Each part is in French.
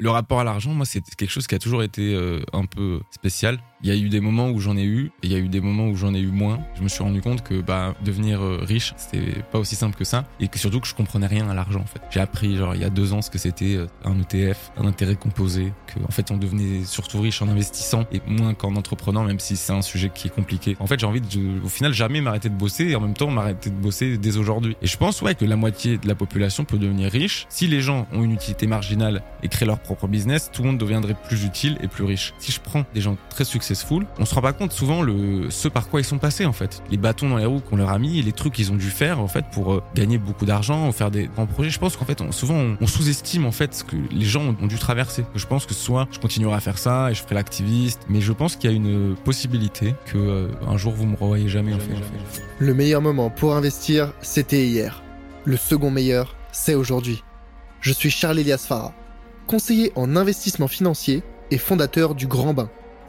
Le rapport à l'argent, moi, c'est quelque chose qui a toujours été euh, un peu spécial. Il y a eu des moments où j'en ai eu et il y a eu des moments où j'en ai eu moins. Je me suis rendu compte que bah, devenir euh, riche, c'était pas aussi simple que ça et que surtout que je comprenais rien à l'argent en fait. J'ai appris genre il y a deux ans ce que c'était euh, un ETF, un intérêt composé, que en fait on devenait surtout riche en investissant et moins qu'en entreprenant, même si c'est un sujet qui est compliqué. En fait, j'ai envie de, au final, jamais m'arrêter de bosser et en même temps m'arrêter de bosser dès aujourd'hui. Et je pense ouais que la moitié de la population peut devenir riche si les gens ont une utilité marginale et créent leur propre business. Tout le monde deviendrait plus utile et plus riche. Si je prends des gens très successful, on se rend pas compte souvent le ce par quoi ils sont passés en fait. Les bâtons dans les roues qu'on leur a mis les trucs qu'ils ont dû faire en fait pour euh, gagner beaucoup d'argent ou faire des grands projets. Je pense qu'en fait, souvent on, sous-estime en fait ce que les gens ont, dû traverser. Je pense que soit je continuerai à faire ça et je ferai l'activiste, mais je pense qu'il y a une possibilité que euh, un jour vous me revoyez jamais en fait. Le meilleur moment pour investir, c'était hier. Le second meilleur, c'est aujourd'hui. Je suis Charles Elias Farah, conseiller en investissement financier et fondateur du Grand Bain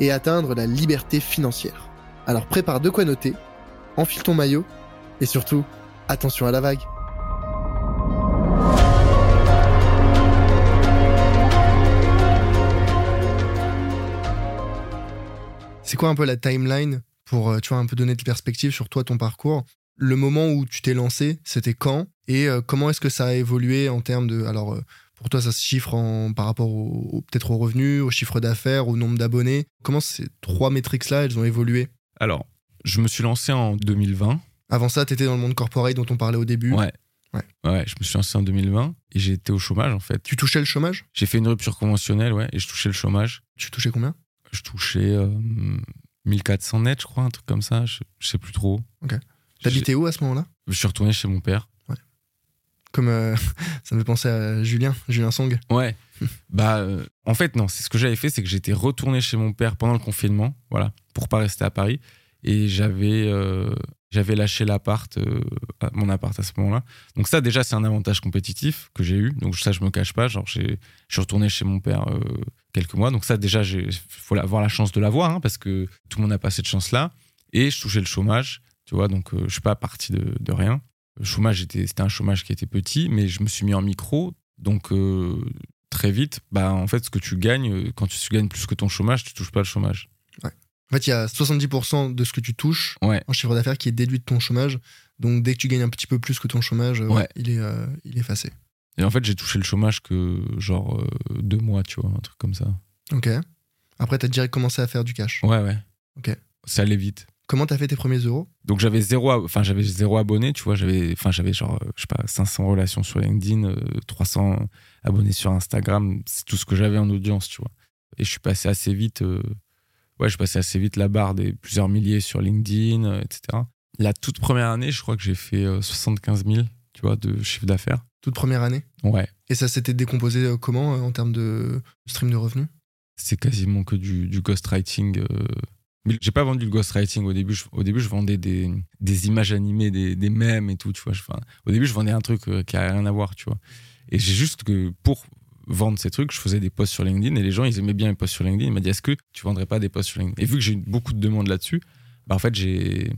et atteindre la liberté financière. Alors prépare de quoi noter, enfile ton maillot et surtout, attention à la vague. C'est quoi un peu la timeline pour euh, tu vois un peu donner de perspective sur toi ton parcours? Le moment où tu t'es lancé, c'était quand? Et euh, comment est-ce que ça a évolué en termes de alors euh, pour toi, ça se chiffre en, par rapport au, peut-être au revenu, au chiffre d'affaires, au nombre d'abonnés. Comment ces trois métriques-là, elles ont évolué? Alors, je me suis lancé en 2020. Avant ça, tu étais dans le monde corporate dont on parlait au début. Ouais. Ouais. ouais. je me suis lancé en 2020 et j'ai été au chômage en fait. Tu touchais le chômage? J'ai fait une rupture conventionnelle, ouais, et je touchais le chômage. Tu touchais combien? Je touchais 1400 net, je crois, un truc comme ça, je, sais plus trop. Ok. T'habitais où à ce moment-là? Je suis retourné chez mon père. Comme euh, ça me fait penser à Julien, Julien Song. Ouais. bah, euh, en fait, non, c'est ce que j'avais fait, c'est que j'étais retourné chez mon père pendant le confinement, voilà, pour pas rester à Paris. Et j'avais euh, j'avais lâché l'appart, mon appart à ce moment-là. Donc ça, déjà, c'est un avantage compétitif que j'ai eu. Donc ça, je me cache pas. Genre, je suis retourné chez mon père quelques mois. Donc ça, déjà, il faut avoir la chance de l'avoir, hein, parce que tout le monde n'a pas cette chance-là. Et je touchais le chômage, tu vois. Donc je suis pas parti de, de rien. Le chômage, c'était un chômage qui était petit, mais je me suis mis en micro. Donc, euh, très vite, bah, en fait, ce que tu gagnes, euh, quand tu gagnes plus que ton chômage, tu touches pas le chômage. Ouais. En fait, il y a 70% de ce que tu touches en chiffre d'affaires qui est déduit de ton chômage. Donc, dès que tu gagnes un petit peu plus que ton chômage, euh, il, est, il est effacé. Et en fait, j'ai touché le chômage que genre deux mois, tu vois, un truc comme ça. Ok. Après, tu as direct commencé à faire du cash. Ouais, ouais. Ok. Ça allait vite. Comment t'as fait tes premiers euros? Donc j'avais zéro, enfin j'avais zéro abonné, tu vois, j'avais, enfin j'avais genre, je sais pas, 500 relations sur LinkedIn, 300 euh, abonnés sur Instagram, c'est tout ce que j'avais en audience, tu vois. Et je suis passé assez vite, euh, ouais, je suis passé assez vite la barre des plusieurs milliers sur LinkedIn, euh, etc. La toute première année, je crois que j'ai fait 75 000, tu vois, de chiffre d'affaires. Toute première année? Ouais. Et ça s'était décomposé comment en termes de stream de revenus? C'est quasiment que du, du ghostwriting j'ai pas vendu le ghostwriting au début. au début, je vendais des, des images animées, des, des mèmes et tout, tu vois. Au début, je vendais un truc euh, qui a rien à voir, tu vois. Et j'ai juste que pour vendre ces trucs, je faisais des posts sur LinkedIn et les gens, ils aimaient bien les posts sur LinkedIn. Ils m'ont dit, est-ce que tu vendrais pas des posts sur LinkedIn? Et vu que j'ai eu beaucoup de demandes là-dessus, bah en fait, j'ai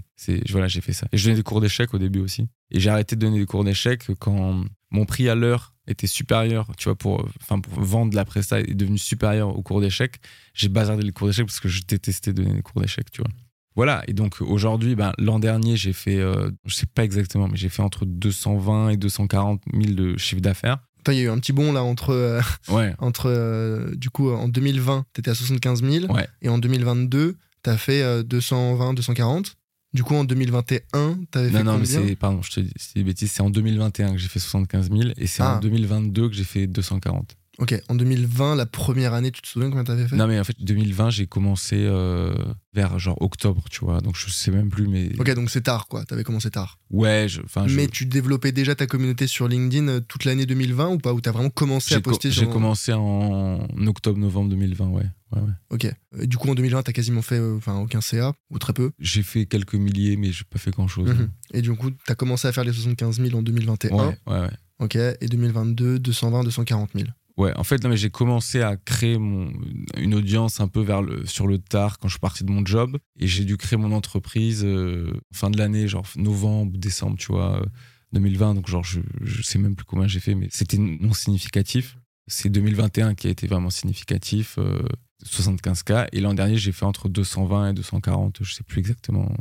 voilà, fait ça. Et je donnais des cours d'échecs au début aussi. Et j'ai arrêté de donner des cours d'échecs quand mon prix à l'heure était supérieur, tu vois, pour, enfin, pour vendre la presta est devenu supérieur au cours d'échecs, j'ai bazardé les cours d'échecs parce que je détestais donner des cours d'échecs, tu vois. Voilà, et donc aujourd'hui, ben, l'an dernier, j'ai fait, euh, je sais pas exactement, mais j'ai fait entre 220 et 240 000 de chiffre d'affaires. Il y a eu un petit bond là entre, euh, ouais. entre euh, du coup, en 2020, tu étais à 75 000 ouais. et en 2022, tu as fait 220, 240. Du coup, en 2021, t'avais fait non, non, mais c'est, pardon, je te dis des bêtises, c'est en 2021 que j'ai fait 75 000 et c'est en 2022 ah. que j'ai fait 240. Ok, en 2020, la première année, tu te souviens combien t'avais fait? Non, mais en fait, 2020, j'ai commencé euh, vers genre octobre, tu vois. Donc, je sais même plus, mais. Ok, donc c'est tard, quoi. T'avais commencé tard. Ouais, enfin, je- Mais tu développais déjà ta communauté sur LinkedIn euh, toute l'année 2020 ou pas? Ou t'as vraiment commencé à j'ai co- poster j'ai sur... commencé en octobre-novembre 2020, ouais. ouais, ouais. Ok. Et du coup, en 2020, t'as quasiment fait euh, enfin, aucun CA, ou très peu? J'ai fait quelques milliers, mais j'ai pas fait grand-chose. Mhm. Et du coup, t'as commencé à faire les 75 000 en 2021. Ouais, ouais, ouais. Ok. Et 2022, 220, 240 000. Ouais, en fait, j'ai commencé à créer mon, une audience un peu vers le, sur le tard quand je suis parti de mon job. Et j'ai dû créer mon entreprise euh, fin de l'année, genre novembre, décembre, tu vois, euh, 2020. Donc, genre, je, je sais même plus combien j'ai fait, mais c'était non significatif. C'est 2021 qui a été vraiment significatif, euh, 75K. Et l'an dernier, j'ai fait entre 220 et 240, je sais plus exactement.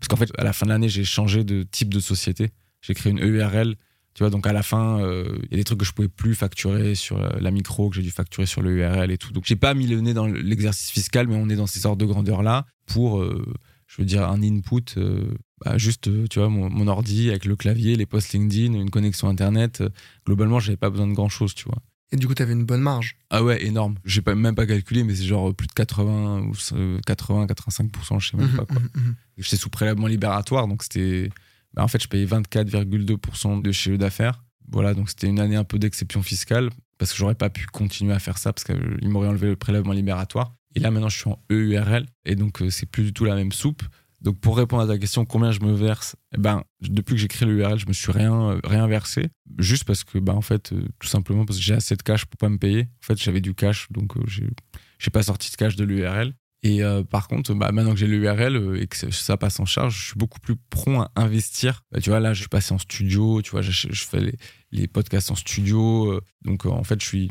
Parce qu'en fait, à la fin de l'année, j'ai changé de type de société. J'ai créé une EURL. Tu vois, donc à la fin, euh, il y a des trucs que je pouvais plus facturer sur la, la micro, que j'ai dû facturer sur le URL et tout. Donc j'ai pas mis le nez dans l'exercice fiscal, mais on est dans ces sortes de grandeur-là pour, euh, je veux dire, un input, euh, bah, juste, euh, tu vois, mon, mon ordi avec le clavier, les posts LinkedIn, une connexion Internet. euh, globalement, j'avais pas besoin de grand-chose, tu vois. Et du coup, t'avais une bonne marge. Ah ouais, énorme. J'ai pas, même pas calculé, mais c'est genre plus de 80 ou euh, 80, 85%, je sais même Mhm, pas quoi. mhm, mhm. J'étais sous prélèvement libératoire, donc c'était. Bah, en fait, je payais 24,2% de chiffre d'affaires. Voilà, donc c'était une année un peu d'exception fiscale, parce que j'aurais pas pu continuer à faire ça, parce qu'ils m'auraient enlevé le prélèvement libératoire. Et là, maintenant, je suis en EURL, et donc euh, c'est plus du tout la même soupe. Donc pour répondre à ta question, combien je me verse eh ben, Depuis que j'ai créé le URL, je me suis rien, euh, rien versé, juste parce que, bah, en fait, euh, tout simplement parce que j'ai assez de cash pour pas me payer. En fait, j'avais du cash, donc euh, j'ai j'ai pas sorti de cash de l'URL. Et euh, par contre, bah, maintenant que j'ai l'URL euh, et que ça- passe en charge, je suis beaucoup plus prompt à investir. Bah, tu vois, là, je suis passé en studio, tu vois, je, fais les, podcasts en studio. euh, donc, en fait, je suis.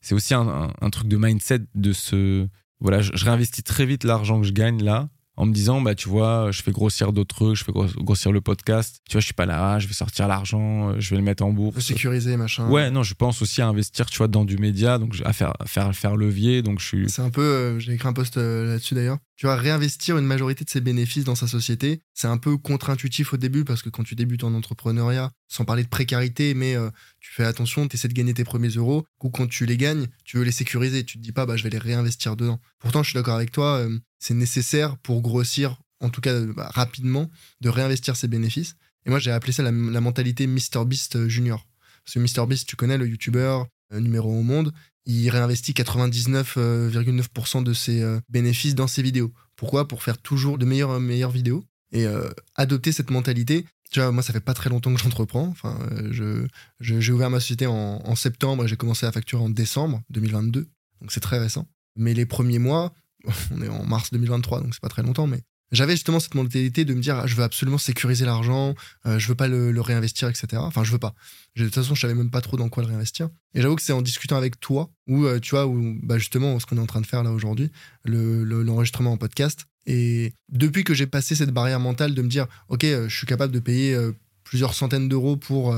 C'est aussi un truc de mindset de ce. Voilà, je, je réinvestis très vite l'argent que je gagne là. En me disant, bah, tu vois, je fais grossir d'autres trucs, je fais gros- grossir le podcast. Tu vois, je suis pas là, je vais sortir l'argent, euh, je vais le mettre en bourse. sécuriser, machin. Ouais, non, je pense aussi à investir, tu vois, dans du média, donc à faire, faire, faire levier. Donc, je suis. C'est un peu, euh, j'ai écrit un post euh, là-dessus d'ailleurs. Tu vois, réinvestir une majorité de ses bénéfices dans sa société, c'est un peu contre-intuitif au début parce que quand tu débutes en entrepreneuriat, sans parler de précarité, mais euh, tu fais attention, tu essaies de gagner tes premiers euros, ou quand tu les gagnes, tu veux les sécuriser, tu te dis pas, bah, je vais les réinvestir dedans. Pourtant, je suis d'accord avec toi, euh, c'est nécessaire pour grossir, en tout cas euh, bah, rapidement, de réinvestir ses bénéfices. Et moi, j'ai appelé ça la, mentalité MrBeast Junior. Parce que MrBeast, tu connais le YouTuber euh, numéro 1 au monde, il réinvestit 99,9% de ses euh, bénéfices dans ses vidéos. Pourquoi? Pour faire toujours de meilleures, meilleures vidéos et euh, adopter cette mentalité. Tu vois, moi, ça fait pas très longtemps que j'entreprends. Enfin, euh, je- j'ai ouvert ma société en, en septembre et j'ai commencé à facturer en décembre 2022. Donc, c'est très récent. Mais les premiers mois, on est en mars 2023, donc c'est pas très longtemps, mais j'avais justement cette mentalité de me dire, je veux absolument sécuriser l'argent, euh, je veux pas le, réinvestir, etc. Enfin, je veux pas. De toute façon, je savais même pas trop dans quoi le réinvestir. Et j'avoue que c'est en discutant avec toi, où euh, tu vois, où bah, justement, ce qu'on est en train de faire là aujourd'hui, le- le- l'enregistrement en podcast. Et depuis que j'ai passé cette barrière mentale de me dire, ok, euh, je suis capable de payer euh, plusieurs centaines d'euros pour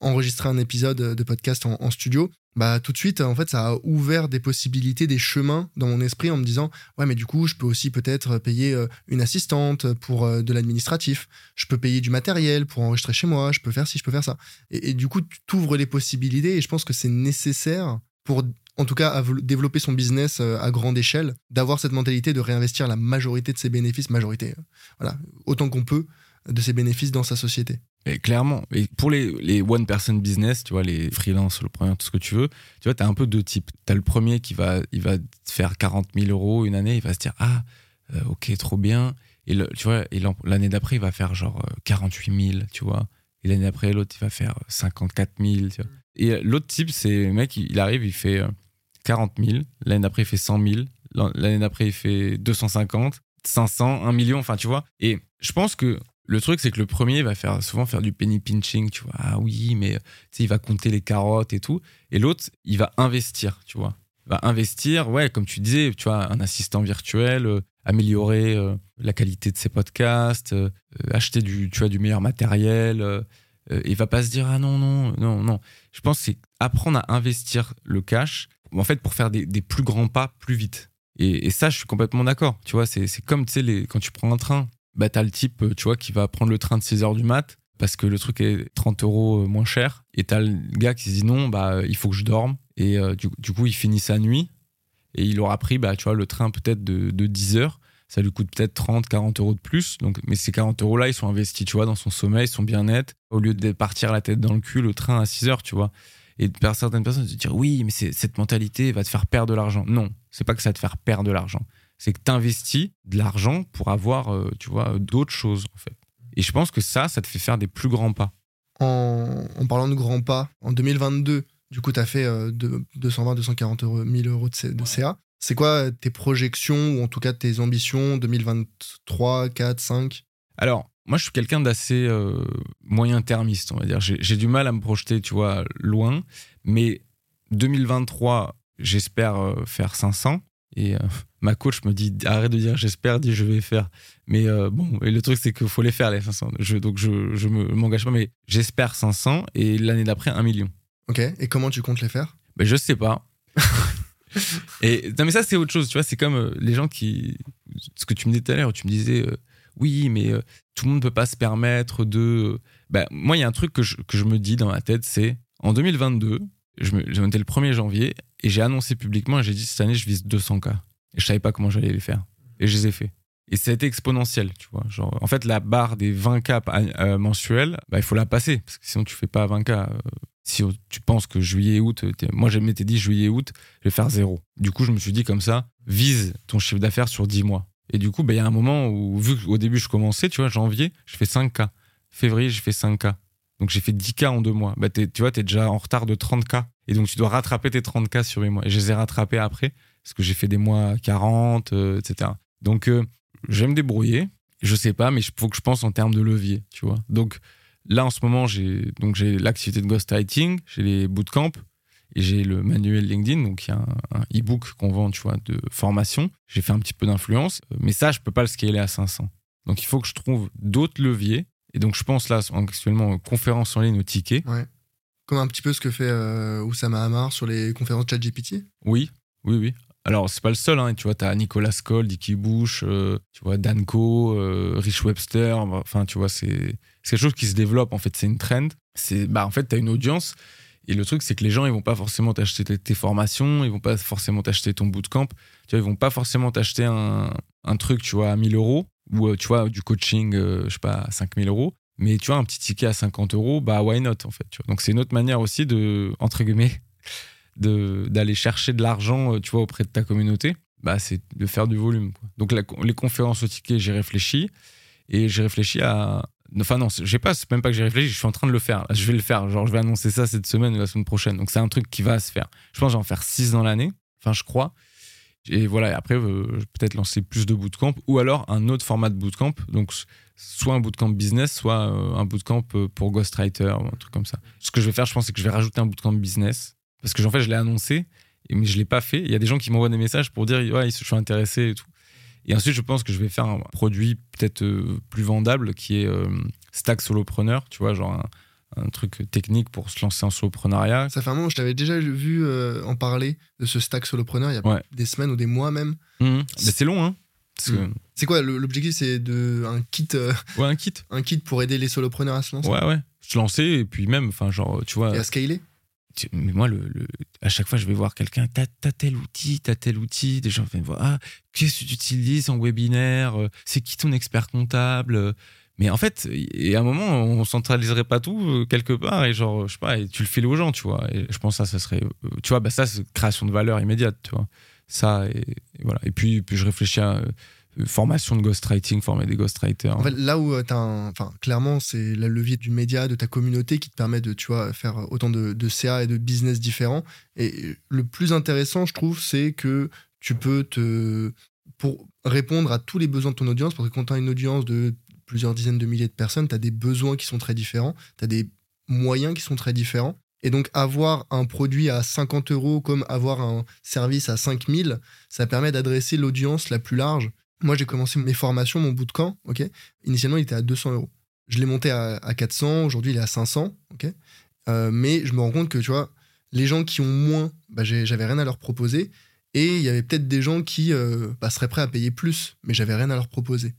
enregistrer un épisode de podcast en studio, bah tout de suite, en fait, ça a ouvert des possibilités, des chemins dans mon esprit en me disant, ouais, mais du coup, je peux aussi peut-être payer euh, une assistante pour euh, de l'administratif, je peux payer du matériel pour enregistrer chez moi, je peux faire ci, je peux faire ça. Et, du coup, tu t'ouvres les possibilités et je pense que c'est nécessaire pour, en tout cas, av- développer son business euh, à grande échelle, d'avoir cette mentalité de réinvestir la majorité de ses bénéfices, majorité, voilà, autant qu'on peut de ses bénéfices dans sa société. Clairement. Pour les, les one person business, tu vois, les freelances, le premier, tout ce que tu veux, tu vois, tu as un peu deux types. Tu as le premier qui va, faire 40 000 euros une année, il va se dire, ah, euh, ok, trop bien. Et le- tu vois, l'année d'après, il va faire genre euh, 48 000, tu vois. Et l'année d'après, l'autre, il va faire 54 000, tu vois. Et euh, l'autre type, c'est le mec, il arrive, il fait euh, 40 000. L'année d'après, il fait 100 000. L'an- L'année d'après, il fait 250, 500, 1 million, enfin, tu vois. Et je pense que le truc, c'est que le premier va faire souvent faire du penny pinching, tu vois. Ah oui, mais sais, il va compter les carottes et tout. Et l'autre, il va investir, tu vois. Il va investir, ouais, comme tu disais, tu vois, un assistant virtuel, euh, améliorer euh, la qualité de ses podcasts, euh, euh, acheter du, tu vois, du meilleur matériel. euh, euh, il va pas se dire ah non non non non. Je pense c'est apprendre à investir le cash, en fait, pour faire des, plus grands pas plus vite. Et, ça, je suis complètement d'accord. Tu vois, c'est comme tu sais quand tu prends un train bah, t'as le type, euh, tu vois, qui va prendre le train de 6 heures du mat parce que le truc est 30 euros euh, moins cher. Et t'as le gars qui se dit non, bah, il faut que je dorme. Et euh, du, du coup, il finit sa nuit et il aura pris, bah, tu vois, le train peut-être de, de 10 heures. Ça lui coûte peut-être 30, 40 euros de plus. Donc, mais ces 40 euros-là, ils sont investis, tu vois, dans son sommeil, son bien-être. Au lieu de partir la tête dans le cul, le train à 6 heures, tu vois. Et certaines personnes se dire, oui, mais cette mentalité va te faire perdre de l'argent. Non, c'est pas que ça va te faire perdre de l'argent. C'est que tu investis de l'argent pour avoir, euh, tu vois, d'autres choses, en fait. Et je pense que ça, ça te fait faire des plus grands pas. En, en parlant de grands pas, en 2022, du coup, tu as fait euh, de- 220, 240 euros, 1000 euros de, CA. C'est quoi euh, tes projections ou en tout cas tes ambitions 2023, 4, 5 Alors, moi, je suis quelqu'un d'assez euh, moyen-termiste, on va dire. J'ai j'ai du mal à me projeter, tu vois, loin. Mais 2023, j'espère euh, faire 500. Et euh, ma coach me dit arrête de dire j'espère, dis je vais faire. Mais euh, bon, et le truc, c'est qu'il faut les faire, les 500. Je, donc, je, je me- m'engage pas, mais j'espère 500 et l'année d'après, 1 million. Ok. Et comment tu comptes les faire? Ben, je sais pas. et non, mais ça, c'est autre chose, tu vois. C'est comme euh, les gens qui. Ce que tu me disais tout à l'heure, tu me disais, euh, oui, mais tout le monde ne peut pas se permettre de. Ben, moi, il y a un truc que je, que je me dis dans ma tête, c'est en 2022, je me- le 1er janvier et j'ai annoncé publiquement et j'ai dit cette année, je vise 200K. Et je savais pas comment j'allais les faire. Et je les ai fait. Et ça a été exponentiel, tu vois. Genre, en fait, la barre des 20K euh, mensuels, bah, il faut la passer. Parce que sinon, tu fais pas 20K. euh, si tu penses que juillet, août, t'es- moi, je m'étais dit juillet, août, je vais faire zéro. Du coup, je me suis dit comme ça, vise ton chiffre d'affaires sur 10 mois. Et du coup, bah, il y a un moment où, vu qu'au début, je commençais, tu vois, janvier, je fais 5K. Février, j'ai fait 5K. Donc, j'ai fait 10K en deux mois. Bah, tu vois, tu es déjà en retard de 30K. Et donc, tu dois rattraper tes 30K sur 8 mois. Et je les ai rattrapés après, parce que j'ai fait des mois à 40, euh, etc. Donc, euh, je vais me débrouiller. Je sais pas, mais il faut que je pense en termes de levier, tu vois. Donc, là, en ce moment, j'ai donc j'ai l'activité de ghostwriting, j'ai les bootcamps et j'ai le manuel LinkedIn, donc il y a un, un e-book qu'on vend, tu vois, de formation. J'ai fait un petit peu d'influence, euh, mais ça, je peux pas le scaler à 500. Donc, il faut que je trouve d'autres leviers. Et donc, je pense là, actuellement, aux conférences en ligne au ticket. Comme un petit peu ce que fait euh, Oussama Hamar sur les conférences ChatGPT. Oui, oui, oui. Alors, c'est pas le seul, hein. tu vois, t'as Nicolas Skoll, Dicky Bush, euh, tu vois, Danko, euh, Rich Webster, enfin, tu vois, c'est quelque chose qui se développe, en fait, c'est une trend. Bah, en fait, t'as une audience, et le truc, c'est que les gens, ils vont pas forcément t'acheter tes, formations, ils vont pas forcément t'acheter ton bootcamp, tu vois, ils vont pas forcément t'acheter un, un truc, tu vois, à 1000 euros, ou, euh, tu vois, du coaching, euh, je sais pas, à 5000 euros. Mais tu vois, un petit ticket à 50 euros, bah, why not, en fait, tu vois. Donc, c'est une autre manière aussi de, entre guillemets, d'aller chercher de l'argent, euh, tu vois, auprès de ta communauté, bah, c'est de faire du volume. Donc les conférences au ticket, j'ai réfléchi et j'ai réfléchi à. Enfin non, j'ai pas, c'est même pas que j'ai réfléchi, je suis en train de le faire. Je vais le faire. Genre, je vais annoncer ça cette semaine ou la semaine prochaine. Donc c'est un truc qui va se faire. Je pense que je vais en faire 6 dans l'année. Enfin, je crois. Et voilà, et après, euh, peut-être lancer plus de bootcamp ou alors un autre format de bootcamp. Donc, soit un bootcamp business, soit euh, un bootcamp pour ghostwriter ou un truc comme ça. Ce que je vais faire, je pense, c'est que je vais rajouter un bootcamp business. Parce que, en fait, je l'ai annoncé, mais je l'ai pas fait. Il y a des gens qui m'envoient des messages pour dire, ouais, je suis intéressé et tout. Et ensuite, je pense que je vais faire un produit peut-être euh, plus vendable qui est euh, Stack Solopreneur, tu vois, genre un, un truc technique pour se lancer en solopreneuriat. Ça fait un moment, je t'avais déjà vu euh, en parler de ce stack solopreneur il y a Ouais. des semaines ou des mois même. Mais c'est long, hein. Que- Mhm. C'est quoi l'objectif C'est de un kit, euh, Ouais, un kit. un kit pour aider les solopreneurs à se lancer? Ouais, ouais. Se lancer et puis même, enfin, genre, tu vois. et à scaler? Mais moi, le, le- à chaque fois, je vais voir quelqu'un, t'as as tel outil, t'as tel outil. Des gens viennent voir, ah, qu'est-ce que tu utilises en webinaire Euh, C'est qui ton expert comptable Euh, Mais en fait, et à un moment, on centraliserait pas tout euh, quelque part et genre, je sais pas, et tu le fais aux gens, tu vois. Et je pense que ça, ça serait, tu vois, bah ça, c'est création de valeur immédiate, tu vois. Ça, et, voilà. Et puis, puis je réfléchis à formation de ghostwriting, former des ghostwriters. Là où tu as un. Enfin, clairement, c'est le levier du média, de ta communauté qui te permet de, tu vois, faire autant de, de CA et de business différents. Et le plus intéressant, je trouve, c'est que tu peux te. Pour répondre à tous les besoins de ton audience, parce que quand tu as une audience de plusieurs dizaines de milliers de personnes, tu as des besoins qui sont très différents, tu as des moyens qui sont très différents. Et donc, avoir un produit à 50 euros comme avoir un service à 5000, ça permet d'adresser l'audience la plus large. Moi, j'ai commencé mes formations, mon bootcamp, ok Initialement, il était à 200 euros. Je l'ai monté à, à 400, aujourd'hui, il est à 500, ok Euh, Mais je me rends compte que, tu vois, les gens qui ont moins, bah, j'avais rien à leur proposer. Et il y avait peut-être des gens qui euh, bah, seraient prêts à payer plus, mais j'avais rien à leur proposer.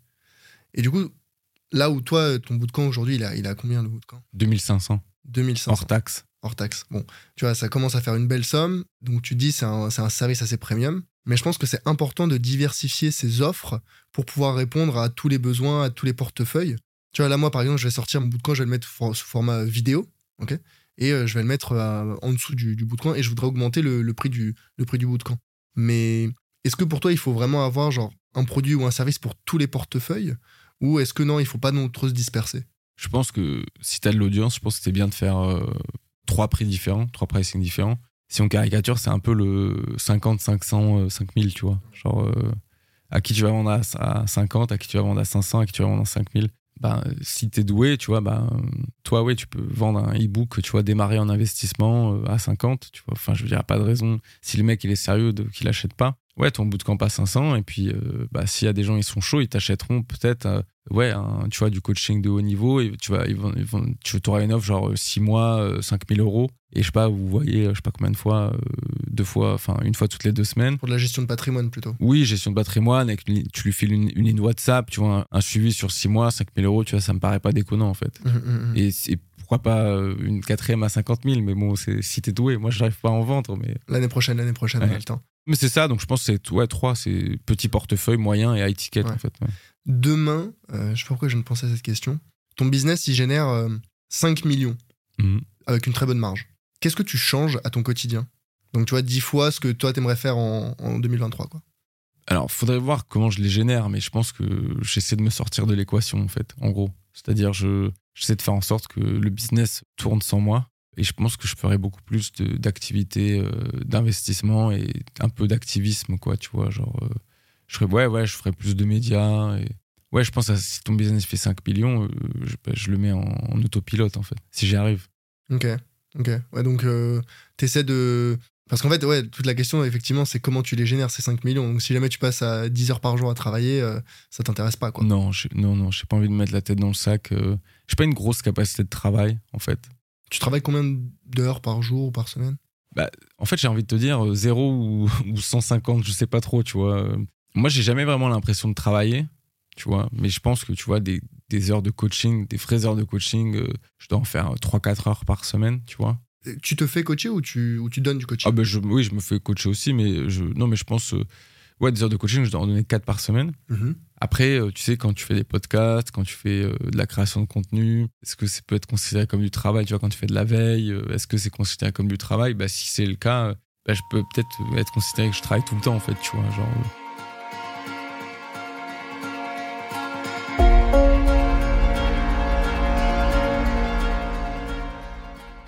Et du coup, là où toi, ton bootcamp aujourd'hui, il a, il a combien le bootcamp? 2500 2500. hors taxe. Hors taxe. Bon, tu vois, ça commence à faire une belle somme. Donc tu dis c'est un, un service assez premium. Mais je pense que c'est important de diversifier ses offres pour pouvoir répondre à tous les besoins, à tous les portefeuilles. Tu vois, là, moi, par exemple, je vais sortir mon bootcamp, je vais le mettre sous format vidéo, ok? Et euh, je vais le mettre euh, en dessous du, du bootcamp et je voudrais augmenter le, prix du, le prix du bootcamp. Mais est-ce que pour toi, il faut vraiment avoir genre un produit ou un service pour tous les portefeuilles? Ou est-ce que non, il faut pas non trop se disperser? Je pense que si t'as de l'audience, je pense que c'est bien de faire euh, trois prix différents, trois pricing différents. Si on caricature, c'est un peu le 50, 500, euh, 5000, tu vois. Genre, euh, à qui tu vas vendre à, à 50, à qui tu vas vendre à 500, à qui tu vas vendre à 5000. Ben, si t'es doué, tu vois, ben, toi, ouais, tu peux vendre un e-book, tu vois, démarrer en investissement euh, à 50, tu vois. Enfin, je veux dire, pas de raison, si le mec, il est sérieux, qu'il achète pas. Ouais, ton bootcamp à 500, et puis, euh, bah, s'il y a des gens, ils sont chauds, ils t'achèteront peut-être, ouais, un- tu vois, du coaching de haut niveau, et tu vas, ils vont, ils vont- tu auras une offre genre 6 mois, euh, 5000 euros, et je sais pas, vous voyez, euh, je sais pas combien de fois, euh, deux fois, enfin, une fois toutes les deux semaines. Pour de la gestion de patrimoine plutôt. Oui, gestion de patrimoine, avec une- tu lui files une, une ligne WhatsApp, tu vois, un, un suivi sur 6 mois, 5000 euros, tu vois, ça me paraît pas déconnant en fait. Mhm, mhm. Et, c'est- pourquoi pas euh, une quatrième à 50 000, mais bon, c'est, si t'es doué, moi j'arrive pas à en vendre, mais, L'année prochaine, l'année prochaine, on a le temps. mais c'est ça, donc je pense que c'est ouais, trois, c'est petit portefeuille, moyen et high ticket Ouais. en fait. ouais. Demain, euh, je sais pas pourquoi je viens de penser à cette question. Ton business, il génère euh, 5 millions Mhm. avec une très bonne marge. Qu'est-ce que tu changes à ton quotidien? Donc, tu vois, 10 fois ce que toi, t'aimerais faire en, en 2023, quoi. Alors, faudrait voir comment je les génère, mais je pense que j'essaie de me sortir de l'équation, en fait, en gros. C'est-à-dire, je, j'essaie de faire en sorte que le business tourne sans moi. Et je pense que je ferais beaucoup plus de- d'activités, euh, d'investissement et un peu d'activisme, quoi, tu vois. Genre, euh, je ferais, ouais, ouais, je ferais plus de médias. Et... Ouais, je pense que si ton business fait 5 millions, euh, je, bah, je le mets en, en autopilote, en fait, si j'y arrive. Ok, ok. Ouais, donc, euh, t'essaies de. Parce qu'en fait, ouais, toute la question, effectivement, c'est comment tu les génères, ces 5 millions. Donc, si jamais tu passes à 10 heures par jour à travailler, euh, ça t'intéresse pas, quoi. Non, non, non, j'ai pas envie de mettre la tête dans le sac. euh, j'ai pas une grosse capacité de travail, en fait. Tu travailles combien d'heures par jour ou par semaine? En fait, j'ai envie de te dire euh, 0 ou, ou 150, je sais pas trop, tu vois. Euh, Moi, j'ai jamais vraiment l'impression de travailler, tu vois. Mais je pense que, tu vois, des, des heures de coaching, des vraies heures de coaching, euh, je dois en faire 3-4 heures par semaine, tu vois. Euh, Tu te fais coacher ou tu, ou tu donnes du coaching? Ah ben, je, oui, je me fais coacher aussi, mais je, non, mais je pense, euh, ouais, des heures de coaching, je dois en donner 4 par semaine. Mhm. Après, euh, tu sais, quand tu fais des podcasts, quand tu fais euh, de la création de contenu, est-ce que ça peut être considéré comme du travail Tu vois, quand tu fais de la veille, euh, est-ce que c'est considéré comme du travail? Bah, Si c'est le cas, euh, bah, je peux peut-être être considéré que je travaille tout le temps, en fait, tu vois. Genre,